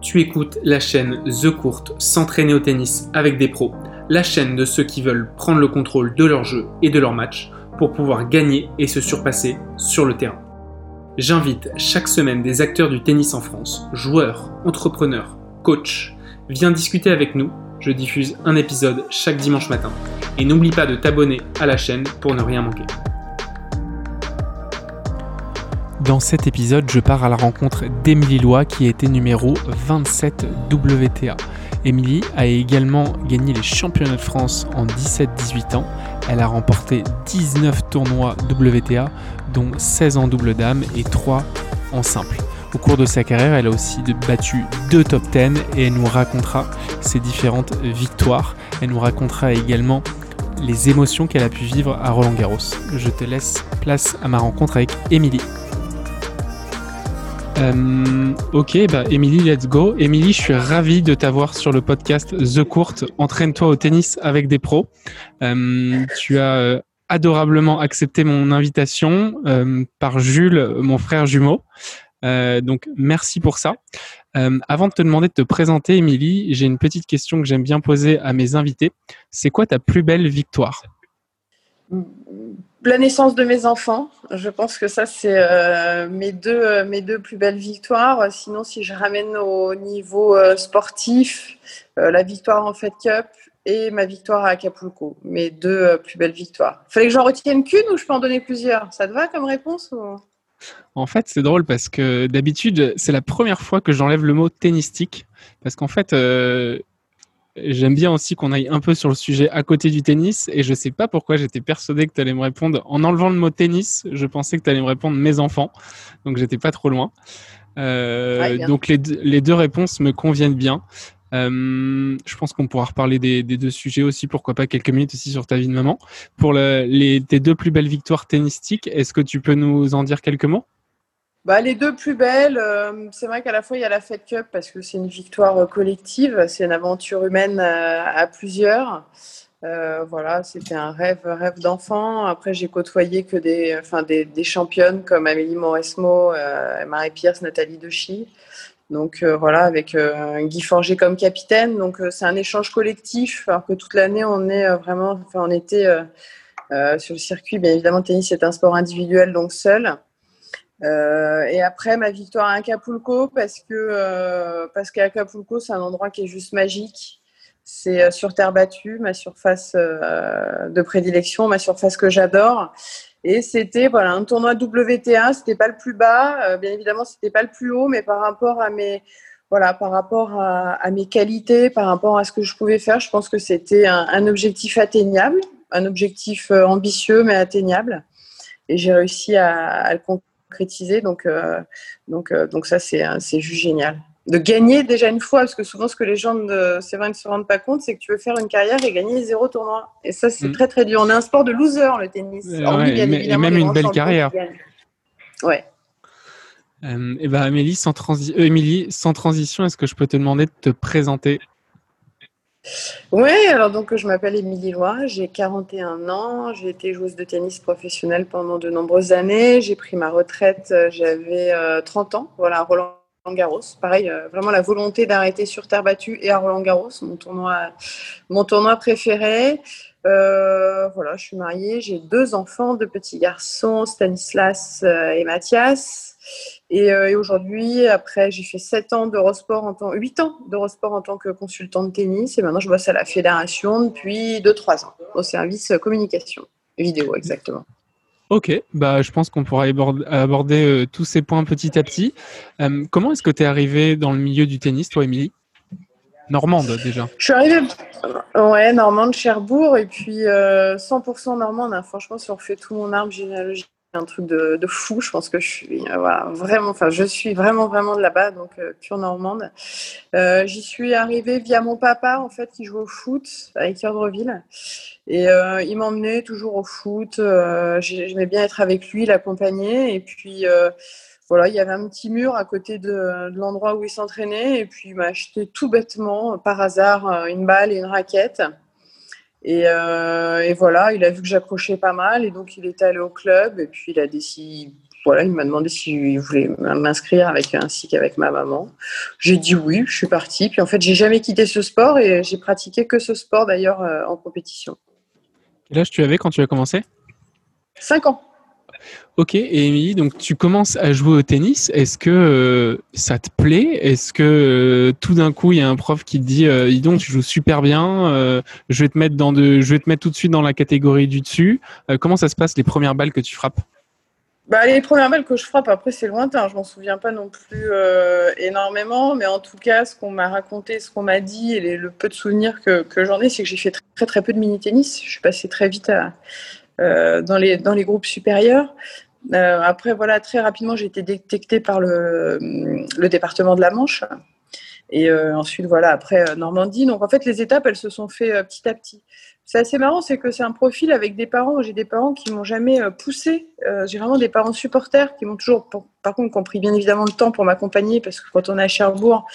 Tu écoutes la chaîne The Court s'entraîner au tennis avec des pros, la chaîne de ceux qui veulent prendre le contrôle de leur jeu et de leur match pour pouvoir gagner et se surpasser sur le terrain. J'invite chaque semaine des acteurs du tennis en France, joueurs, entrepreneurs, coachs. Viens discuter avec nous, je diffuse un épisode chaque dimanche matin. Et n'oublie pas de t'abonner à la chaîne pour ne rien manquer. Dans cet épisode, je pars à la rencontre d'Emilie Lois qui a été numéro 27 WTA. Émilie a également gagné les championnats de France en 17-18 ans. Elle a remporté 19 tournois WTA, dont 16 en double dame et 3 en simple. Au cours de sa carrière, elle a aussi battu deux top 10 et elle nous racontera ses différentes victoires. Elle nous racontera également les émotions qu'elle a pu vivre à Roland Garros. Je te laisse place à ma rencontre avec Émilie. Euh, ok, bah Émilie, let's go. Émilie, je suis ravi de t'avoir sur le podcast The Court. Entraîne-toi au tennis avec des pros. Euh, tu as euh, adorablement accepté mon invitation par Jules, mon frère jumeau. donc merci pour ça. avant de te demander de te présenter, Émilie, j'ai une petite question que j'aime bien poser à mes invités. C'est quoi ta plus belle victoire? La naissance de mes enfants. Je pense que ça, c'est euh, mes, deux, euh, mes deux plus belles victoires. Sinon, si je ramène au niveau euh, sportif, la victoire en Fed Cup et ma victoire à Acapulco. Mes deux plus belles victoires. Fallait que j'en retienne qu'une ou je peux en donner plusieurs? Ça te va comme réponse En fait, c'est drôle parce que d'habitude, c'est la première fois que j'enlève le mot tennistique. Parce qu'en fait, J'aime bien aussi qu'on aille un peu sur le sujet à côté du tennis et je sais pas pourquoi j'étais persuadé que tu allais me répondre en enlevant le mot tennis. Je pensais que tu allais me répondre mes enfants, donc j'étais pas trop loin. Euh, donc les, les, deux réponses me conviennent bien. Euh, je pense qu'on pourra reparler des, des, deux sujets aussi, pourquoi pas quelques minutes aussi sur ta vie de maman. Pour le, les, tes deux plus belles victoires tennistiques, est-ce que tu peux nous en dire quelques mots? Bah, les deux plus belles, euh, c'est vrai qu'à la fois il y a la Fed Cup parce que c'est une victoire euh, collective, c'est une aventure humaine euh, à, plusieurs. voilà, c'était un rêve, rêve d'enfant. Après, j'ai côtoyé que des, enfin, des, des, championnes comme Amélie Mauresmo, Marie Pierce, Nathalie Dechy. Donc voilà, avec Guy Forger comme capitaine. Donc c'est un échange collectif, alors que toute l'année on est vraiment, enfin on était sur le circuit. Bien évidemment, tennis c'est un sport individuel, donc seul. Euh, et après ma victoire à Acapulco parce que euh, parce qu'Acapulco c'est un endroit qui est juste magique. C'est euh, sur terre battue, ma surface de prédilection, ma surface que j'adore. Et c'était voilà un tournoi WTA, c'était pas le plus bas, bien évidemment c'était pas le plus haut, mais par rapport à mes voilà par rapport à, mes qualités, par rapport à ce que je pouvais faire, je pense que c'était un, objectif atteignable, un objectif ambitieux mais atteignable. Et j'ai réussi à, à le concrétiser. Donc, euh, donc, euh, donc ça, c'est juste génial. De gagner déjà une fois, parce que souvent, ce que les gens, ne se rendent pas compte, c'est que tu veux faire une carrière et gagner zéro tournoi. Et ça, c'est mm. très, très dur. On est un sport de loser, le tennis. et même une belle carrière. Ouais. Euh, et ben Amélie, sans, Émilie, sans transition, est-ce que je peux te demander de te présenter? Oui, alors donc je m'appelle Émilie Loire, j'ai 41 ans, j'ai été joueuse de tennis professionnelle pendant de nombreuses années, j'ai pris ma retraite, euh, j'avais 30 euh, ans, voilà, Roland Garros. Pareil, euh, vraiment la volonté d'arrêter sur terre battue et à Roland Garros, mon tournoi, mon tournoi préféré. voilà, je suis mariée, j'ai deux enfants, deux petits garçons, Stanislas et Mathias. Euh, et, aujourd'hui, après, j'ai fait 7 ans d'Eurosport en tant, 8 ans d'Eurosport en tant que consultant de tennis. Et maintenant, je bosse à la fédération depuis 2-3 ans, au service communication vidéo, exactement. Ok, bah, je pense qu'on pourra aborder, euh, tous ces points petit à petit. Euh, comment est-ce que tu es arrivée dans le milieu du tennis, toi, Émilie? Normande déjà. Je suis arrivée, ouais, normande, Cherbourg, et puis 100% normande. Hein. Franchement, si on refait tout mon arbre généalogique un truc de, fou. Je pense que je suis euh, vraiment, enfin, je suis vraiment, vraiment de là-bas, donc euh, pure normande. Euh, j'y suis arrivée via mon papa, en fait, qui joue au foot avec Yordreville. Et il m'emmenait toujours au foot. J'aimais bien être avec lui, l'accompagner. Et puis, voilà, il y avait un petit mur à côté de, de l'endroit où il s'entraînait. Et puis, il m'a acheté tout bêtement, par hasard, une balle et une raquette. Euh, et, voilà, il a vu que j'accrochais pas mal et donc il est allé au club et puis il a décidé, voilà, il m'a demandé s'il voulait m'inscrire avec ainsi qu'avec ma maman. J'ai dit oui, je suis partie. Puis en fait, j'ai jamais quitté ce sport et j'ai pratiqué que ce sport d'ailleurs euh, en compétition. Quel âge tu avais quand tu as commencé? 5 ans. Ok, et Émilie, donc tu commences à jouer au tennis. Est-ce que euh, ça te plaît? Est-ce que euh, tout d'un coup il y a un prof qui te dit euh, "Dis donc, tu joues super bien. je vais te mettre dans de, je vais te mettre tout de suite dans la catégorie du dessus." comment ça se passe les premières balles que tu frappes? Bah, les premières balles que je frappe, après c'est lointain, je m'en souviens pas non plus énormément, mais en tout cas, ce qu'on m'a raconté, ce qu'on m'a dit, et le peu de souvenirs que, j'en ai, c'est que j'ai fait très, très peu de mini-tennis. Je suis passée très vite à, dans, les, dans les groupes supérieurs. Euh, après, voilà, très rapidement, j'ai été détectée par le, le, département de la Manche. Et euh, ensuite, voilà, après euh, Normandie. Donc, en fait, les étapes, elles se sont fait petit à petit c'est assez marrant, c'est que c'est un profil avec des parents. J'ai des parents qui m'ont jamais euh, poussé. Euh, j'ai vraiment des parents supporters qui m'ont toujours, par contre, compris bien évidemment le temps pour m'accompagner parce que quand on est à Cherbourg,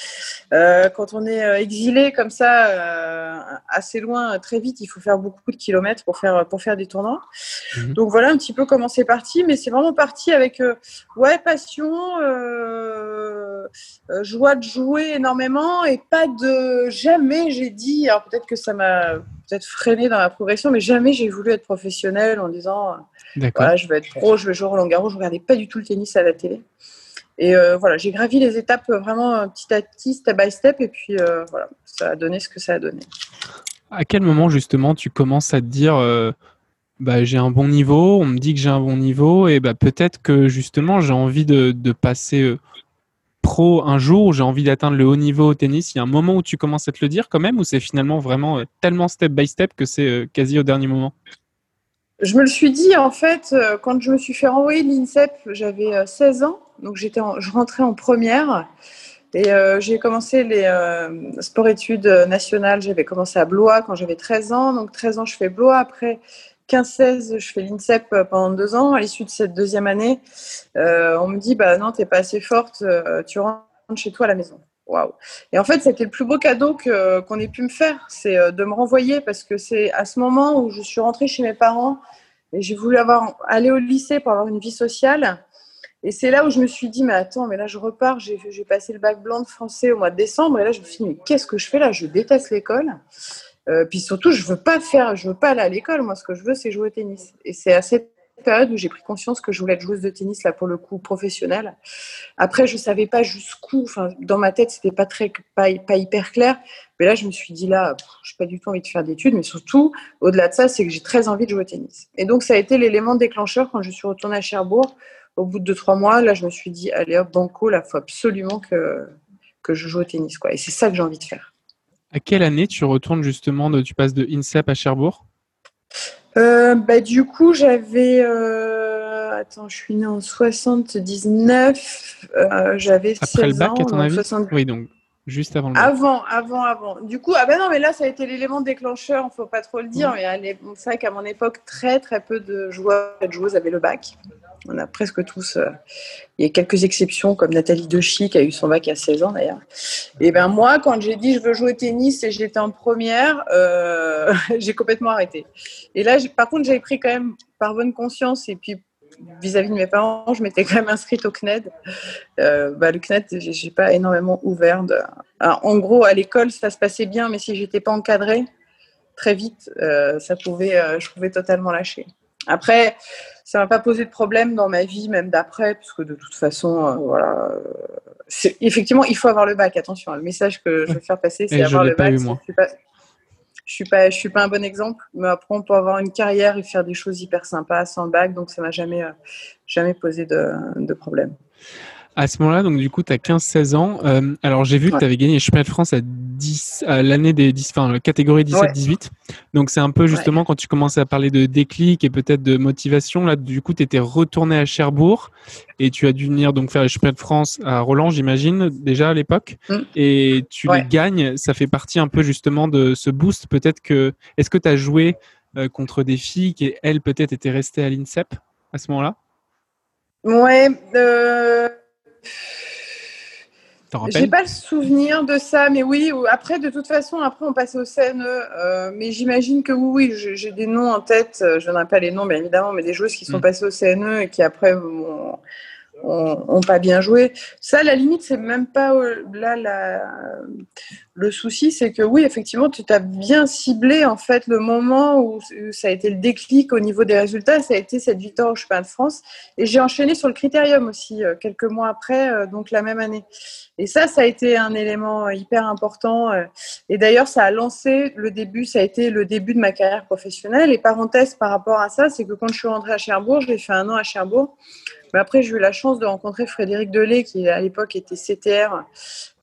euh, quand on est exilé comme ça, assez loin, très vite, il faut faire beaucoup de kilomètres pour faire pour faire des tournois. Mhm. Donc voilà un petit peu comment c'est parti, mais c'est vraiment parti avec ouais passion, joie de jouer énormément et pas de jamais j'ai dit. Alors peut-être que ça m'a peut-être freiné dans la progression, mais jamais j'ai voulu être professionnel en disant voilà, je veux être pro, je veux jouer Roland Garros. Je regardais pas du tout le tennis à la télé. Et euh, voilà, j'ai gravi les étapes vraiment euh, petit à petit, step by step, et puis euh, voilà, ça a donné ce que ça a donné. À quel moment justement tu commences à te dire bah, j'ai un bon niveau, on me dit que j'ai un bon niveau, et bah, peut-être que justement j'ai envie de, de passer pro un jour j'ai envie d'atteindre le haut niveau au tennis, il y a un moment où tu commences à te le dire quand même ou c'est finalement vraiment euh, tellement step by step que c'est euh, quasi au dernier moment? Je me le suis dit en fait euh, quand je me suis fait renvoyer l'INSEP, j'avais 16 ans, donc j'étais je rentrais en première et j'ai commencé les sports-études nationales, j'avais commencé à Blois quand j'avais 13 ans, donc 13 ans je fais Blois, après 15-16, je fais l'INSEP euh, pendant deux ans. À l'issue de cette deuxième année, euh, on me dit bah non, t'es pas assez forte, euh, tu rentres chez toi à la maison. Waouh Et en fait, c'était le plus beau cadeau qu'on ait pu me faire, c'est de me renvoyer parce que c'est à ce moment où je suis rentrée chez mes parents et j'ai voulu avoir aller au lycée pour avoir une vie sociale. Et c'est là où je me suis dit, mais attends, mais là je repars, j'ai passé le bac blanc de français au mois de décembre, et là je me suis dit, mais qu'est-ce que je fais là? Je déteste l'école. Euh, puis surtout, je veux pas faire, je veux pas aller à l'école. Moi, ce que je veux, c'est jouer au tennis. Et c'est à cette période où j'ai pris conscience que je voulais être joueuse de tennis là pour le coup professionnelle. Après, je savais pas jusqu'où. Enfin, dans ma tête, c'était pas très, pas, pas, hyper clair. Mais là, je me suis dit là, je n'ai pas du tout envie de faire d'études. Mais surtout, au-delà de ça, c'est que j'ai très envie de jouer au tennis. Et donc, ça a été l'élément déclencheur quand je suis retournée à Cherbourg. Au bout de trois mois, là, je me suis dit, allez hop, banco, là, faut absolument que que je joue au tennis, quoi. Et c'est ça que j'ai envie de faire. À quelle année tu retournes justement, de, tu passes de INSEP à Cherbourg? Euh, bah, Du coup, j'avais. Euh, attends, je suis née en 79. Euh, j'avais Après le bac, à ton avis? Oui, donc juste avant le bac. Avant, avant, avant. Du coup, ah ben non, mais là, ça a été l'élément déclencheur, il ne faut pas trop le dire. Mais c'est vrai qu'à mon époque, très, très peu de joueurs et de joueuses avaient le bac. On a presque tous. Euh, il y a quelques exceptions, comme Nathalie Dechy, qui a eu son bac à 16 ans d'ailleurs. Et ben moi, quand j'ai dit je veux jouer au tennis et j'étais en première, euh, j'ai complètement arrêté. Et là, par contre, j'avais pris quand même par bonne conscience et puis vis-à-vis de mes parents, je m'étais quand même inscrite au CNED. Euh, bah, le CNED, j'ai pas énormément ouvert. en gros, à l'école, ça se passait bien, mais si j'étais pas encadrée, très vite, ça pouvait, je pouvais totalement lâcher. Après, ça m'a pas posé de problème dans ma vie, même d'après, puisque de toute façon, euh, voilà. Effectivement, il faut avoir le bac. Attention, le message que je veux faire passer, c'est avoir le bac. je suis pas, je suis pas, je suis pas un bon exemple, mais après, on peut avoir une carrière et faire des choses hyper sympas sans bac, donc ça m'a jamais, euh, jamais posé de, de problème. À ce moment-là, donc du coup, tu as 15-16 ans. Euh, alors, j'ai vu que tu avais gagné les championnats de France à, 10, à l'année des 10, enfin, la catégorie 17-18. Donc, c'est un peu justement quand tu commençais à parler de déclic et peut-être de motivation. Là, du coup, tu étais retourné à Cherbourg et tu as dû venir donc faire les championnats de France à Roland, j'imagine, déjà à l'époque. Mm. Et tu les gagnes. Ça fait partie un peu justement de ce boost. Peut-être que. Est-ce que tu as joué euh, contre des filles qui, elles, peut-être étaient restées à l'INSEP à ce moment-là? Ouais. Euh J'ai pas le souvenir de ça, mais oui. Après, de toute façon, après, on passait au CNE. Euh, mais j'imagine que oui, oui, j'ai des noms en tête. Je n'ai pas les noms, bien évidemment, mais des joueuses qui sont mm. passées au CNE et qui après ont, ont, pas bien joué. Ça, la limite, c'est même pas euh, là la, le souci, c'est que oui, effectivement, tu t'as bien ciblé en fait le moment où ça a été le déclic au niveau des résultats. Ça a été cette victoire au Championnat de France. Et j'ai enchaîné sur le critérium aussi euh, quelques mois après, euh, donc la même année. Et ça, ça a été un élément hyper important. Et d'ailleurs, ça a lancé le début, ça a été le début de ma carrière professionnelle. Et parenthèse par rapport à ça, c'est que quand je suis rentrée à Cherbourg, j'ai fait un an à Cherbourg. Mais après, j'ai eu la chance de rencontrer Frédéric Delay, qui à l'époque était CTR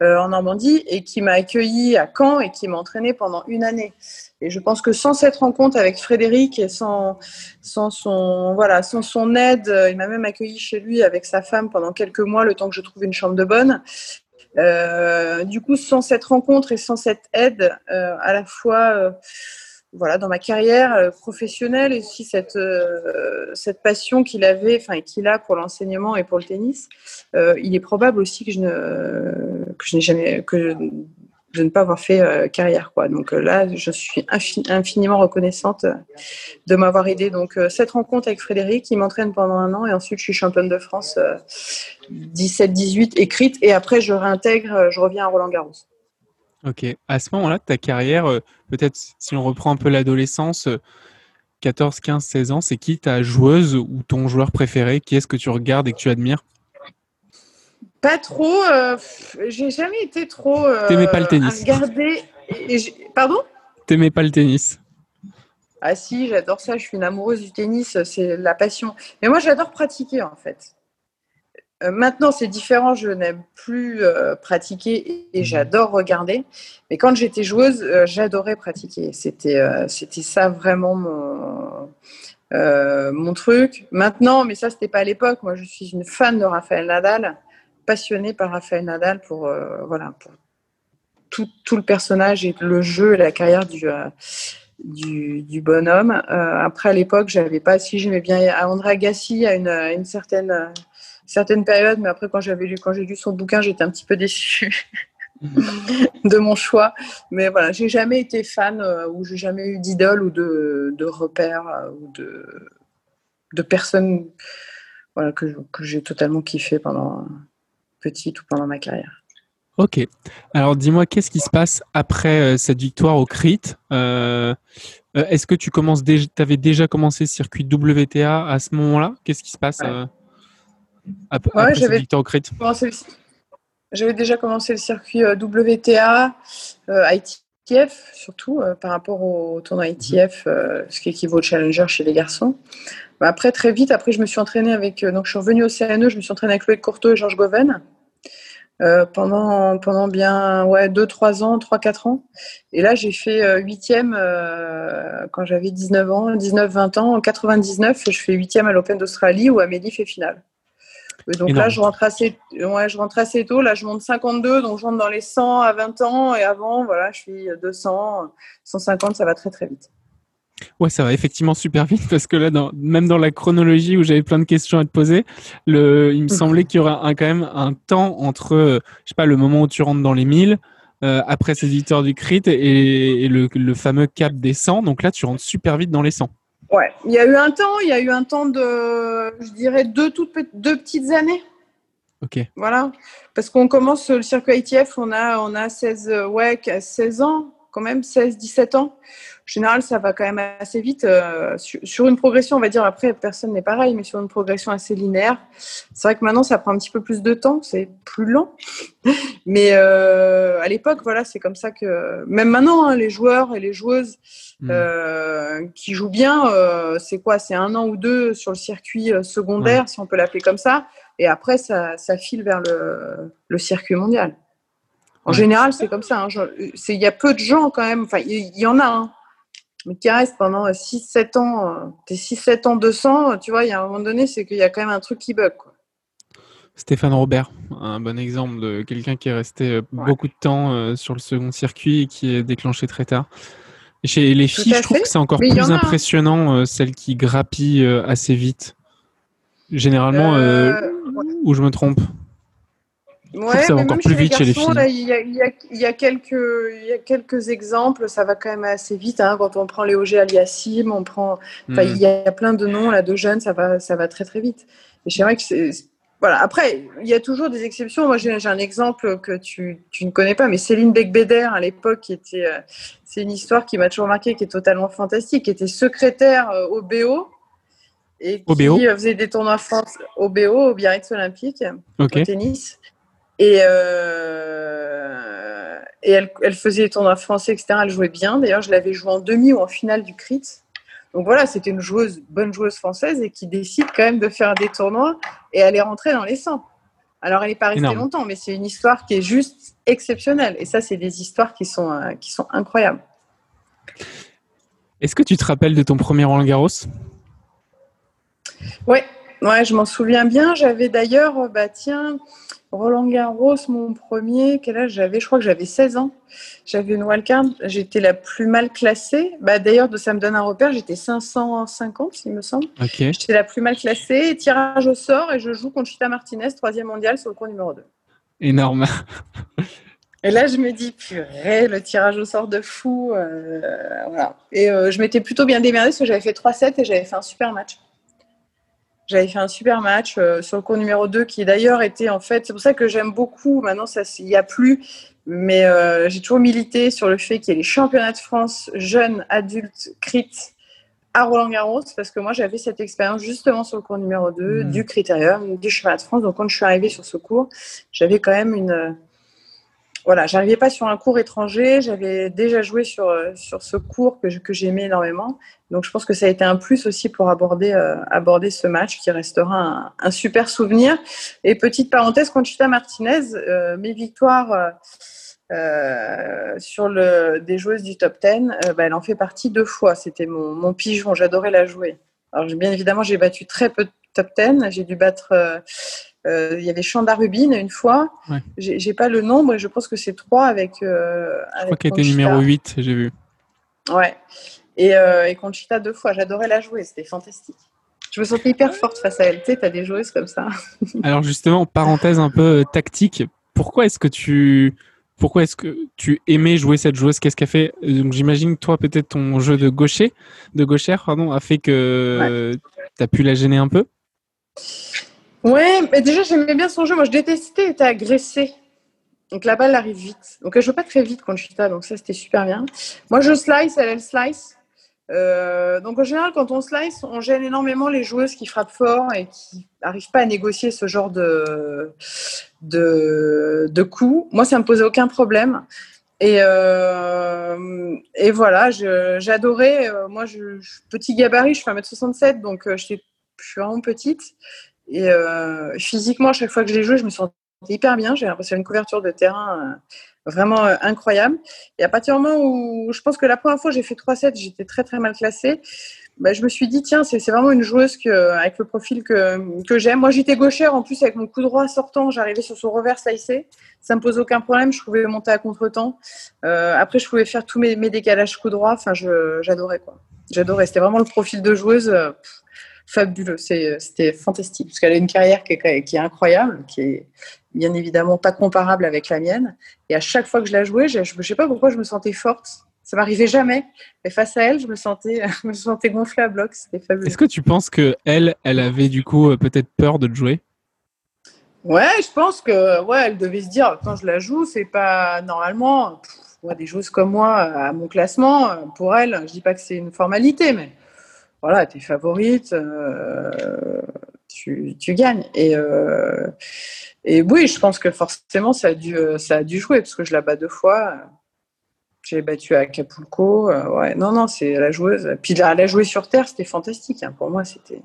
euh, en Normandie, et qui m'a accueilli à Caen et qui m'a entraîné pendant une année. Et je pense que sans cette rencontre avec Frédéric et sans, son, voilà, sans son aide, euh, il m'a même accueilli chez lui avec sa femme pendant quelques mois, le temps que je trouve une chambre de bonne. Euh, du coup, sans cette rencontre et sans cette aide, à la fois voilà, dans ma carrière professionnelle et aussi cette, cette passion qu'il avait, enfin qu'il a pour l'enseignement et pour le tennis, il est probable aussi que je ne que je n'ai jamais que de ne pas avoir fait carrière quoi. Donc là, je suis infiniment reconnaissante de m'avoir aidé. Donc cette rencontre avec Frédéric, il m'entraîne pendant un an et ensuite je suis championne de France 17-18 écrite et après je réintègre, je reviens à Roland Garros. Ok. À ce moment-là ta carrière, euh, peut-être si on reprend un peu l'adolescence, 14, 15, 16 ans, c'est qui ta joueuse ou ton joueur préféré? Qui est-ce que tu regardes et que tu admires? Pas trop. Euh, j'ai jamais été trop. Euh, T'aimais pas le tennis regarder. Pardon? T'aimais pas le tennis Ah si, j'adore ça. Je suis une amoureuse du tennis. C'est la passion. Mais moi, j'adore pratiquer en fait. Euh, maintenant, c'est différent. Je n'aime plus pratiquer et, mhm. j'adore regarder. Mais quand j'étais joueuse, j'adorais pratiquer. C'était, c'était ça vraiment mon, mon truc. Maintenant, mais ça, c'était pas à l'époque. Moi, je suis une fan de Raphaël Nadal, passionnée par Raphaël Nadal pour, voilà, pour tout, tout, le personnage et le jeu et la carrière du, du, du, bonhomme. après, à l'époque, j'avais pas, si j'aimais bien André Agassi à une, une certaine certaines périodes, mais après, quand j'avais lu, quand j'ai lu son bouquin, j'étais un petit peu déçue de mon choix. Mais voilà, j'ai jamais été fan euh, ou j'ai jamais eu d'idole ou de, de repères euh, ou de, de personnes voilà, que, que j'ai totalement kiffé pendant petite ou pendant ma carrière. Ok. Alors dis-moi, qu'est-ce qui se passe après euh, cette victoire au CRIT Est-ce que tu commences déjà, avais déjà commencé le circuit WTA à ce moment-là? Qu'est-ce qui se passe j'avais déjà commencé le circuit euh, WTA, euh, ITF surtout, euh, par rapport au tournoi ITF, ce qui équivaut au Challenger chez les garçons. Après, très vite, après, je me suis entraînée avec. donc, je suis revenue au CNE, je me suis entraînée avec Loïc Courteau et Georges Goven. pendant, pendant bien ouais, 2-3 ans, 3-4 ans. Et là, j'ai fait huitième quand j'avais 19 ans, 19-20 ans. En 99, je fais huitième à l'Open d'Australie où Amélie fait finale donc là, je rentre, assez, ouais, je rentre assez tôt. Là, je monte 52, donc je rentre dans les 100 à 20 ans. Et avant, voilà, je suis 200, 150, ça va très très vite. Ouais, ça va effectivement super vite parce que là, dans, même dans la chronologie où j'avais plein de questions à te poser, le, il me semblait qu'il y aurait un, quand même un temps entre, je sais pas, le moment où tu rentres dans les 1000, euh, après ces victoires du crit et, le, le, fameux cap des 100. Donc là, tu rentres super vite dans les 100. Ouais, il y a eu un temps, il y a eu un temps de, je dirais, deux, toutes, deux petites années. Ok. Voilà. Parce qu'on commence le circuit ITF, on a, on a 16, ouais, 16 ans, quand même, 16, 17 ans général, ça va quand même assez vite. Euh, sur, une progression, on va dire, après, personne n'est pareil, mais sur une progression assez linéaire, c'est vrai que maintenant, ça prend un petit peu plus de temps, c'est plus lent. mais euh, à l'époque, voilà, c'est comme ça que, même maintenant, hein, les joueurs et les joueuses hmm. euh, qui jouent bien, c'est quoi? C'est un an ou deux sur le circuit secondaire, si on peut l'appeler comme ça, et après, ça, file vers le, le circuit mondial. En général, c'est comme ça. Hein. Il y a peu de gens quand même. Enfin, il y, en a. Hein mais qui reste pendant 6-7 ans, t'es 6-7 ans 200, tu vois, il y a un moment donné, c'est qu'il y a quand même un truc qui bug. Quoi. Stéphane Robert, un bon exemple de quelqu'un qui est resté euh, beaucoup de temps euh, sur le second circuit et qui est déclenché très tard. Et chez les filles, je trouve que c'est encore plus hein. impressionnant, euh, celles qui grappillent assez vite. Généralement, où je me trompe? Ouais, ça va encore plus vite chez les filles. Il y, a, quelques, y a quelques exemples, ça va quand même assez vite. Hein, quand on prend Léogé Aliassim, on prend. Hmm. Il y a plein de noms là de jeunes, ça va, ça va très très vite. Et c'est vrai que c'est. Voilà. Après, il y a toujours des exceptions. Moi, j'ai un exemple que tu, tu, ne connais pas, mais Céline Becbéder, à l'époque, qui était. Euh, c'est une histoire qui m'a toujours marqué, qui est totalement fantastique, qui était secrétaire euh, au BO et qui euh, faisait des tournois France au BO, au Biarritz Olympique, au tennis. Et, euh, et elle, elle, faisait des tournois français, etc. Elle jouait bien. D'ailleurs, je l'avais joué en demi ou en finale du CRIT. Donc voilà, c'était une joueuse, bonne joueuse française et qui décide quand même de faire des tournois et elle est rentrée dans les 100. Alors, elle n'est pas restée longtemps, mais c'est une histoire qui est juste exceptionnelle. Et ça, c'est des histoires qui sont, euh, qui sont incroyables. Est-ce que tu te rappelles de ton premier Roland Garros? Ouais, ouais, je m'en souviens bien. J'avais d'ailleurs, euh, bah tiens, Roland Garros, mon premier, quel âge j'avais? Je crois que j'avais 16 ans. J'avais une wildcard. J'étais la plus mal classée. Bah, D'ailleurs, ça me donne un repère. J'étais 550, il me semble. J'étais la plus mal classée. Tirage au sort et je joue contre Chita Martinez, troisième mondial sur le cours numéro 2. Énorme. Et là, je me dis, purée, le tirage au sort de fou. Euh, voilà. Et euh, je m'étais plutôt bien démerdée parce que j'avais fait 3-7 et j'avais fait un super match. J'avais fait un super match euh, sur le cours numéro 2 qui d'ailleurs était en fait, c'est pour ça que j'aime beaucoup, maintenant ça il n'y a plus, mais euh, j'ai toujours milité sur le fait qu'il y ait les championnats de France jeunes, adultes, crit à Roland Garros parce que moi j'avais cette expérience justement sur le cours numéro 2 mmh. du critérium, du championnat de France. Donc quand je suis arrivée sur ce cours, j'avais quand même une voilà, j'arrivais pas sur un cours étranger, j'avais déjà joué sur, euh, sur ce cours que, que j'aimais énormément. Donc je pense que ça a été un plus aussi pour aborder, euh, aborder ce match qui restera un, super souvenir. Et petite parenthèse, Conchita Martinez, euh, mes victoires sur le, des joueuses du top 10, bah, elle en fait partie deux fois. C'était mon, mon pigeon, j'adorais la jouer. Alors bien évidemment, j'ai battu très peu de top 10, j'ai dû battre euh, il y avait Chanda Rubin une fois. J'ai pas le nombre je pense que c'est trois avec. Euh, je crois qu'elle était numéro 8, j'ai vu. Ouais. Et, euh, et, Conchita deux fois. J'adorais la jouer, c'était fantastique. Je me sentais hyper forte face à elle. Tu sais, as des joueuses comme ça. Alors justement, parenthèse un peu tactique. Pourquoi est-ce que tu pourquoi est-ce que tu aimais jouer cette joueuse? Qu'est-ce qu'elle fait? Donc j'imagine toi peut-être ton jeu de gaucher, de gauchère pardon, a fait que tu as pu la gêner un peu? Ouais, mais déjà j'aimais bien son jeu. Moi je détestais être agressée. Donc la balle arrive vite. Donc elle joue pas très vite Conchita, donc ça c'était super bien. Moi je slice, elle elle slice. Euh, donc en général quand on slice, on gêne énormément les joueuses qui frappent fort et qui n'arrivent pas à négocier ce genre de, de, de coups. Moi ça me posait aucun problème. Et, euh, et voilà, j'adorais. Euh, moi, je, petit gabarit, je fais 1m67, donc je suis vraiment petite. Et euh, physiquement, à chaque fois que je l'ai joué, je me sentais hyper bien. J'ai l'impression une couverture de terrain euh, vraiment euh, incroyable. Et à partir du moment où je pense que la première fois j'ai fait 3-7, j'étais très très mal classée. Bah, je me suis dit, tiens, c'est vraiment une joueuse avec le profil que, que j'aime. Moi, j'étais gauchère, en plus, avec mon coup droit sortant, j'arrivais sur son revers slicé. Ça me pose aucun problème, je pouvais monter à contre-temps. après, je pouvais faire tous mes, mes décalages coup droit. Enfin, j'adorais, quoi. J'adorais. C'était vraiment le profil de joueuse fabuleux. C'était fantastique parce qu'elle a une carrière qui est, qui est, incroyable, qui est bien évidemment pas comparable avec la mienne. Et à chaque fois que je la jouais, je ne sais pas pourquoi je me sentais forte. Ça m'arrivait jamais. Mais face à elle, je me sentais, je me sentais gonflée à bloc. C'était fabuleux. Est-ce que tu penses que elle, elle avait du coup euh, peut-être peur de jouer? Ouais, je pense que ouais, elle devait se dire quand je la joue, c'est pas normalement. des joueuses comme moi à mon classement, pour elle, je dis pas que c'est une formalité, mais voilà, tu es favorite, euh, tu, gagnes. Et, euh, et oui, je pense que forcément, ça a, dû, ça a dû jouer, parce que je la bats deux fois. J'ai battu à Acapulco. Euh, ouais, non, non, c'est la joueuse. Puis la, la jouer sur Terre, c'était fantastique. Hein. Pour moi, c'était.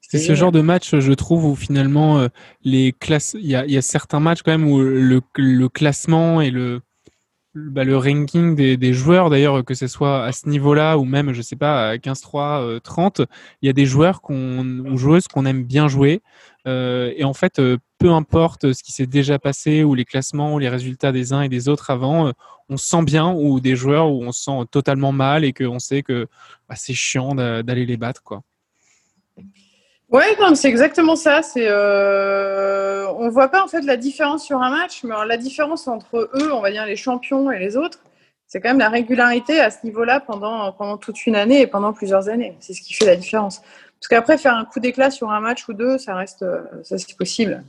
C'est ce genre de match, je trouve, où finalement, les classes, il y a, y a, certains matchs quand même où le, le classement et le, bah, le ranking des, des joueurs, d'ailleurs, que ce soit à ce niveau-là ou même, je sais pas, à 15-3, 30, euh, il y a des joueurs qu'on, ou joueuses qu'on aime bien jouer. Euh, et en fait, euh, peu importe ce qui s'est déjà passé ou les classements ou les résultats des uns et des autres avant, on sent bien ou des joueurs où on se sent totalement mal et qu'on sait que bah, c'est chiant d'aller les battre, quoi. Ouais, c'est exactement ça. C'est, on on voit pas en fait la différence sur un match, mais la différence entre eux, on va dire les champions et les autres, c'est quand même la régularité à ce niveau-là pendant, pendant toute une année et pendant plusieurs années. C'est ce qui fait la différence. Parce qu'après, faire un coup d'éclat sur un match ou deux, ça reste, ça c'est possible.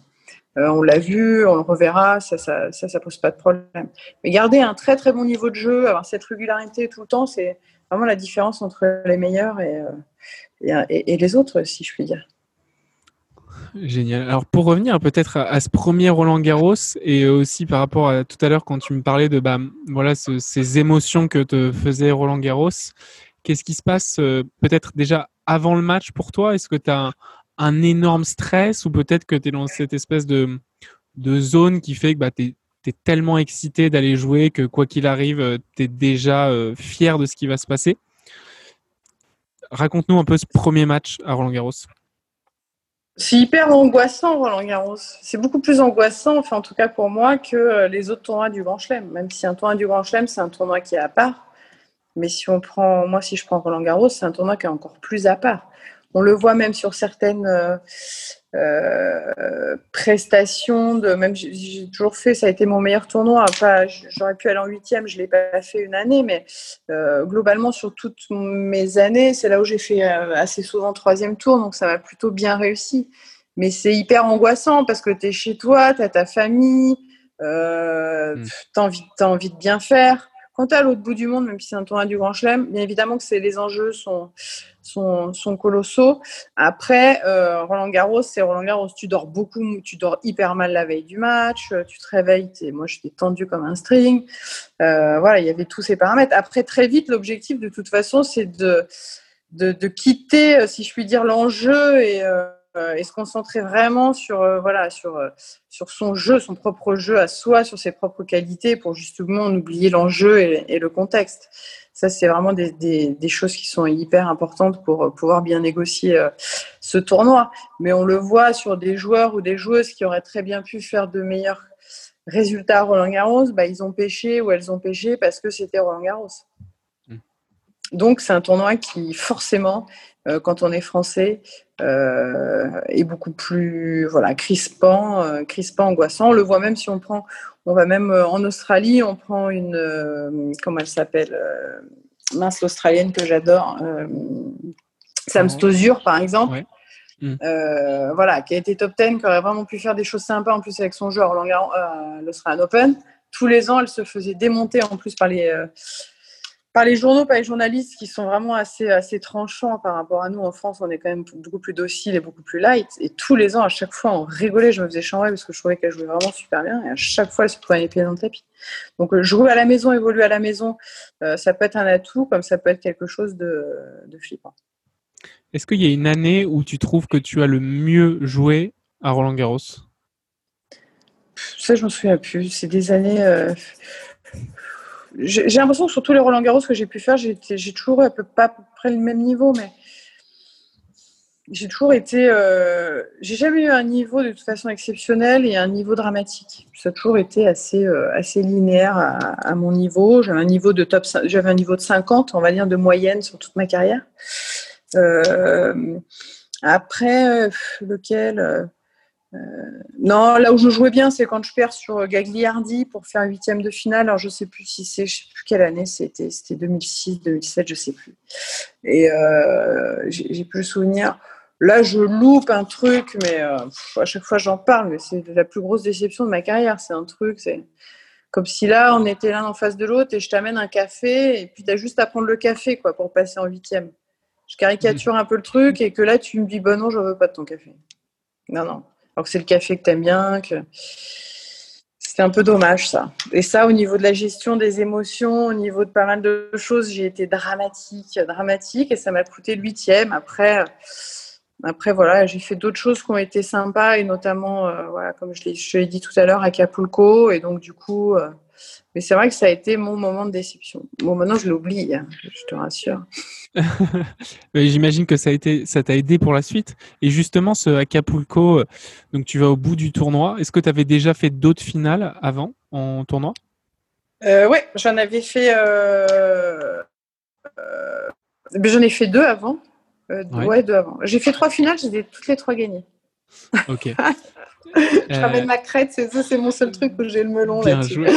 Euh, on l'a vu, on le reverra, ça ça, ça, pose pas de problème. Mais garder un très très bon niveau de jeu, avoir cette régularité tout le temps, c'est vraiment la différence entre les meilleurs euh, et, et les autres, si je puis dire. Génial. Alors pour revenir peut-être à, ce premier Roland Garros et aussi par rapport à tout à l'heure quand tu me parlais de bah, voilà ces émotions que te faisait Roland Garros, qu'est-ce qui se passe euh, peut-être déjà avant le match pour toi? Est-ce que tu as un, énorme stress ou peut-être que tu es dans cette espèce de, zone qui fait que bah, tu es, tellement excité d'aller jouer que quoi qu'il arrive, euh, tu es déjà euh, fier de ce qui va se passer? Raconte-nous un peu ce premier match à Roland Garros. C'est hyper angoissant, Roland Garros. C'est beaucoup plus angoissant, enfin en tout cas pour moi, que euh, les autres tournois du Grand Chelem. Même si un tournoi du Grand Chelem, c'est un tournoi qui est à part. Mais si on prend, moi, si je prends Roland Garros, c'est un tournoi qui est encore plus à part. On le voit même sur certaines euh, euh, prestations. De, même j'ai toujours fait, ça a été mon meilleur tournoi. Pas, j'aurais pu aller en huitième, je l'ai pas fait une année, mais euh, globalement sur toutes mes années, c'est là où j'ai fait assez souvent troisième tour, donc ça m'a plutôt bien réussi. Mais c'est hyper angoissant parce que tu es chez toi, tu as ta famille, euh, mmh. tu as, as envie de bien faire. Quant à l'autre bout du monde, même si c'est un tournoi du Grand Chelem, bien évidemment que c'est les enjeux sont, sont, colossaux. Après, euh, Roland Garros, c'est Roland Garros. Tu dors beaucoup, tu dors hyper mal la veille du match, euh, tu te réveilles, es, moi j'étais tendu comme un string. Euh, voilà, il y avait tous ces paramètres. Après, très vite, l'objectif de toute façon, c'est de, de, quitter, si je puis dire, l'enjeu et euh, et se concentrer vraiment sur, euh, voilà, sur, euh, sur son jeu, son propre jeu à soi, sur ses propres qualités pour justement oublier l'enjeu et, le contexte. Ça, c'est vraiment des, des, des, choses qui sont hyper importantes pour pouvoir bien négocier ce tournoi. Mais on le voit sur des joueurs ou des joueuses qui auraient très bien pu faire de meilleurs résultats à Roland Garros, bah, ils ont pêché ou elles ont pêché parce que c'était Roland Garros. Mmh. Donc, c'est un tournoi qui, forcément, euh, quand on est français euh, est beaucoup plus voilà crispant, euh, crispant, angoissant. On le voit même si on prend, on va même en Australie, on prend une comment elle s'appelle mince l'australienne que j'adore, Sam Stosur par exemple. Mm. voilà, qui a été top 10, qui aurait vraiment pu faire des choses sympas en plus avec son jeu à l'Australian Open. Tous les ans, elle se faisait démonter en plus par les, par les journaux, par les journalistes qui sont vraiment assez, assez tranchants par rapport à nous. En France, on est quand même beaucoup plus docile et beaucoup plus light. Et tous les ans, à chaque fois, on rigolait. Je me faisais chambrer parce que je trouvais qu'elle jouait vraiment super bien. Et à chaque fois, elle se prenait les pieds dans le tapis. Donc, euh, jouer à la maison, évoluer à la maison, euh, ça peut être un atout comme ça peut être quelque chose de, de flippant. Est-ce qu'il y a une année où tu trouves que tu as le mieux joué à Roland Garros Ça, je m'en souviens plus. C'est des années. Euh, j'ai l'impression que sur tous les Roland Garros que j'ai pu faire, j'ai toujours à peu, pas à peu près le même niveau, mais j'ai toujours été. Euh, j'ai jamais eu un niveau de toute façon exceptionnel et un niveau dramatique. Ça a toujours été assez, euh, assez linéaire à, mon niveau. J'avais un niveau de top, j'avais un niveau de 50, on va dire, de moyenne sur toute ma carrière. Euh, après, lequel non, là où je jouais bien, c'est quand je perds sur Gagliardi pour faire huitième de finale. Alors je sais plus si c'est, je sais plus quelle année c'était, c'était 2006, 2007, je sais plus. Et euh, j'ai, plus le souvenir. Là, je loupe un truc, mais euh, à chaque fois j'en parle, mais c'est la plus grosse déception de ma carrière. C'est un truc, c'est comme si là on était l'un en face de l'autre et je t'amène un café et puis tu as juste à prendre le café quoi pour passer en huitième. Je caricature un peu le truc et que là tu me dis bon non, je veux pas de ton café. Non non alors que c'est le café que tu aimes bien. Que... C'était un peu dommage ça. Et ça, au niveau de la gestion des émotions, au niveau de pas mal de choses, j'ai été dramatique, dramatique, et ça m'a coûté le huitième. Après, après voilà, j'ai fait d'autres choses qui ont été sympas, et notamment, euh, voilà, comme je l'ai dit tout à l'heure, Acapulco, et donc du coup. Euh, mais c'est vrai que ça a été mon moment de déception. Bon, maintenant, je l'oublie, hein, je te rassure. J'imagine que ça a été, ça t'a aidé pour la suite. Et justement, ce Acapulco, euh, donc tu vas au bout du tournoi. Est-ce que tu avais déjà fait d'autres finales avant en tournoi? Euh, Oui, j'en avais fait. Euh, euh, j'en ai fait deux avant. ouais. deux avant. J'ai fait trois finales, j'ai toutes les trois gagnées. Ok. je ramène ma crête, c'est ça, c'est mon seul truc où j'ai le melon là joué.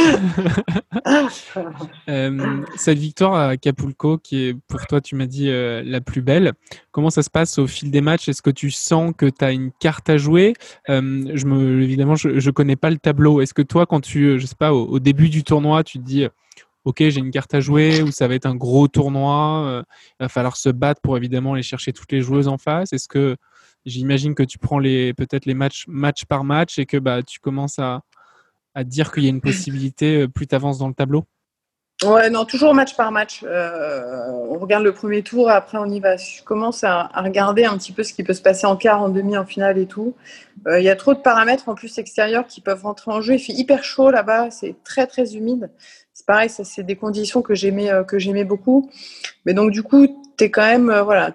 cette victoire à Acapulco, qui est pour toi, tu m'as dit la plus belle. Comment ça se passe au fil des matchs? Est-ce que tu sens que tu as une carte à jouer? Je me, évidemment, je, ne connais pas le tableau. Est-ce que toi, quand tu, je sais pas, au début du tournoi, tu te dis ok, j'ai une carte à jouer ou ça va être un gros tournoi. Euh, il va falloir se battre pour évidemment aller chercher toutes les joueuses en face? Est-ce que j'imagine que tu prends les peut-être les matchs match par match et que bah tu commences à, à dire qu'il y a une possibilité euh, plus tu avances dans le tableau? Ouais, non, toujours match par match. Euh, on regarde le premier tour, après on y va. Je commence à, regarder un petit peu ce qui peut se passer en quart, en demi, en finale et tout. Il y a trop de paramètres en plus extérieurs qui peuvent rentrer en jeu. Il fait hyper chaud là-bas, c'est très très humide c'est pareil, ça c'est des conditions que j'aimais euh, que j'aimais beaucoup. Mais donc du coup, tu es quand même euh, voilà,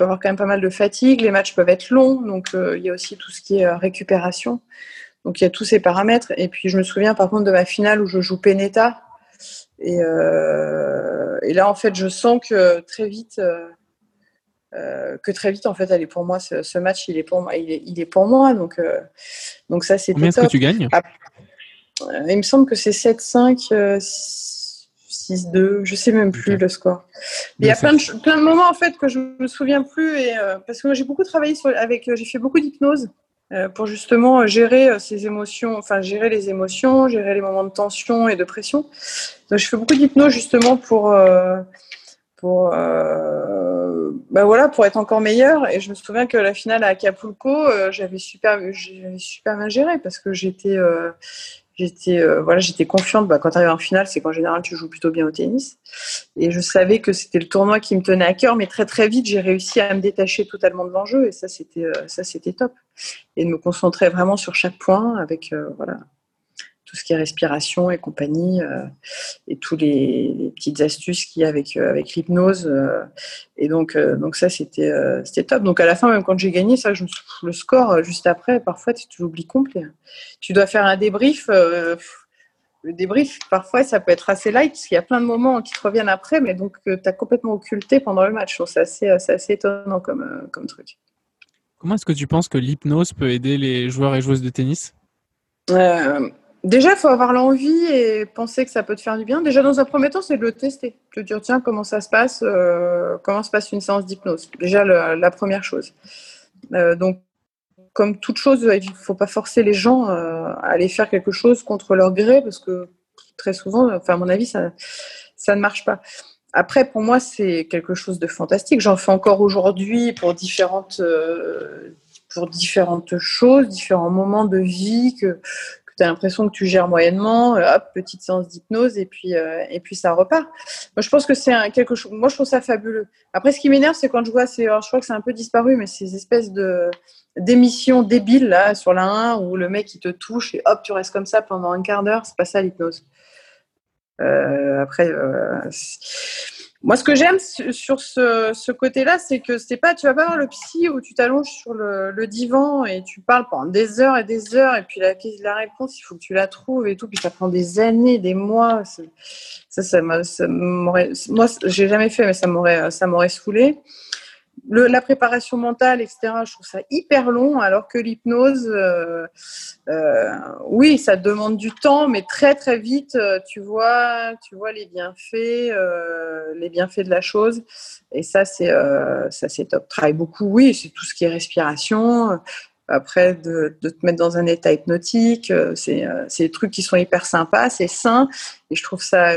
peux avoir quand même pas mal de fatigue, les matchs peuvent être longs, donc euh, il y a aussi tout ce qui est récupération. Donc il y a tous ces paramètres. Et puis je me souviens par contre de ma finale où je joue Peneta. Et, et là en fait, je sens que très vite que très vite en fait elle est pour moi ce, match il est pour moi il est, il est pour moi donc donc ça c'est combien est-ce que tu gagnes? Il me semble que c'est 7-5, 6-2, euh, je sais même plus le score. Il y a plein de, plein de moments en fait que je me souviens plus et euh, parce que j'ai beaucoup travaillé avec, euh, j'ai fait beaucoup d'hypnose pour justement gérer ces émotions, enfin gérer les émotions, gérer les moments de tension et de pression. Donc je fais beaucoup d'hypnose justement pour pour bah voilà pour être encore meilleur et je me souviens que la finale à Acapulco j'avais super j'avais super bien géré parce que j'étais J'étais euh, voilà, j'étais confiante. Bah, quand tu arrives en finale, c'est qu'en général, tu joues plutôt bien au tennis. Et je savais que c'était le tournoi qui me tenait à cœur, mais très très vite, j'ai réussi à me détacher totalement de l'enjeu et ça, c'était euh, top. Et de me concentrer vraiment sur chaque point avec euh, voilà tout ce qui est respiration et compagnie, euh, et tous les, petites astuces qu'il y a avec, euh, avec l'hypnose. Euh, et donc, donc ça, c'était c'était top. Donc à la fin, même quand j'ai gagné, ça, je le score juste après, parfois, tu l'oublies complet. Tu dois faire un débrief. le débrief, parfois, ça peut être assez light, parce qu'il y a plein de moments qui te reviennent après, mais donc tu as complètement occulté pendant le match. C'est assez, assez étonnant comme, comme truc. Comment est-ce que tu penses que l'hypnose peut aider les joueurs et joueuses de tennis? Déjà, il faut avoir l'envie et penser que ça peut te faire du bien. Déjà, dans un premier temps, c'est de le tester. De dire, tiens, comment ça se passe euh, Comment se passe une séance d'hypnose Déjà, la première chose. Euh, donc, comme toute chose, il ne faut pas forcer les gens euh, à aller faire quelque chose contre leur gré parce que très souvent, enfin, à mon avis, ça, ça ne marche pas. Après, pour moi, c'est quelque chose de fantastique. J'en fais encore aujourd'hui pour différentes, pour différentes choses, différents moments de vie que, tu l'impression que tu gères moyennement, euh, hop, petite séance d'hypnose et puis euh, et puis ça repart. Moi, je pense que c'est quelque chose. Moi, je trouve ça fabuleux. Après, ce qui m'énerve, c'est quand je vois, c'est, je crois que c'est un peu disparu, mais ces espèces de d'émissions débiles là sur la 1 où le mec il te touche et hop, tu restes comme ça pendant un quart d'heure. C'est pas ça l'hypnose. Euh, après. Moi, ce que j'aime sur ce, côté-là, c'est que c'est pas, tu vas pas voir le psy où tu t'allonges sur le, divan et tu parles pendant des heures et des heures et puis la, la réponse, il faut que tu la trouves et tout, puis ça prend des années, des mois. Ça, ça, m'aurait, moi, j'ai jamais fait, mais ça m'aurait, ça m'aurait saoulé la préparation mentale, etc., je trouve ça hyper long, alors que l'hypnose, euh, euh, oui, ça demande du temps, mais très très vite, euh, tu vois, tu vois les bienfaits, les bienfaits de la chose, et ça c'est ça top. Travaille beaucoup, oui, c'est tout ce qui est respiration. Après, de, te mettre dans un état hypnotique, c'est des trucs qui sont hyper sympas, c'est sain, et je trouve ça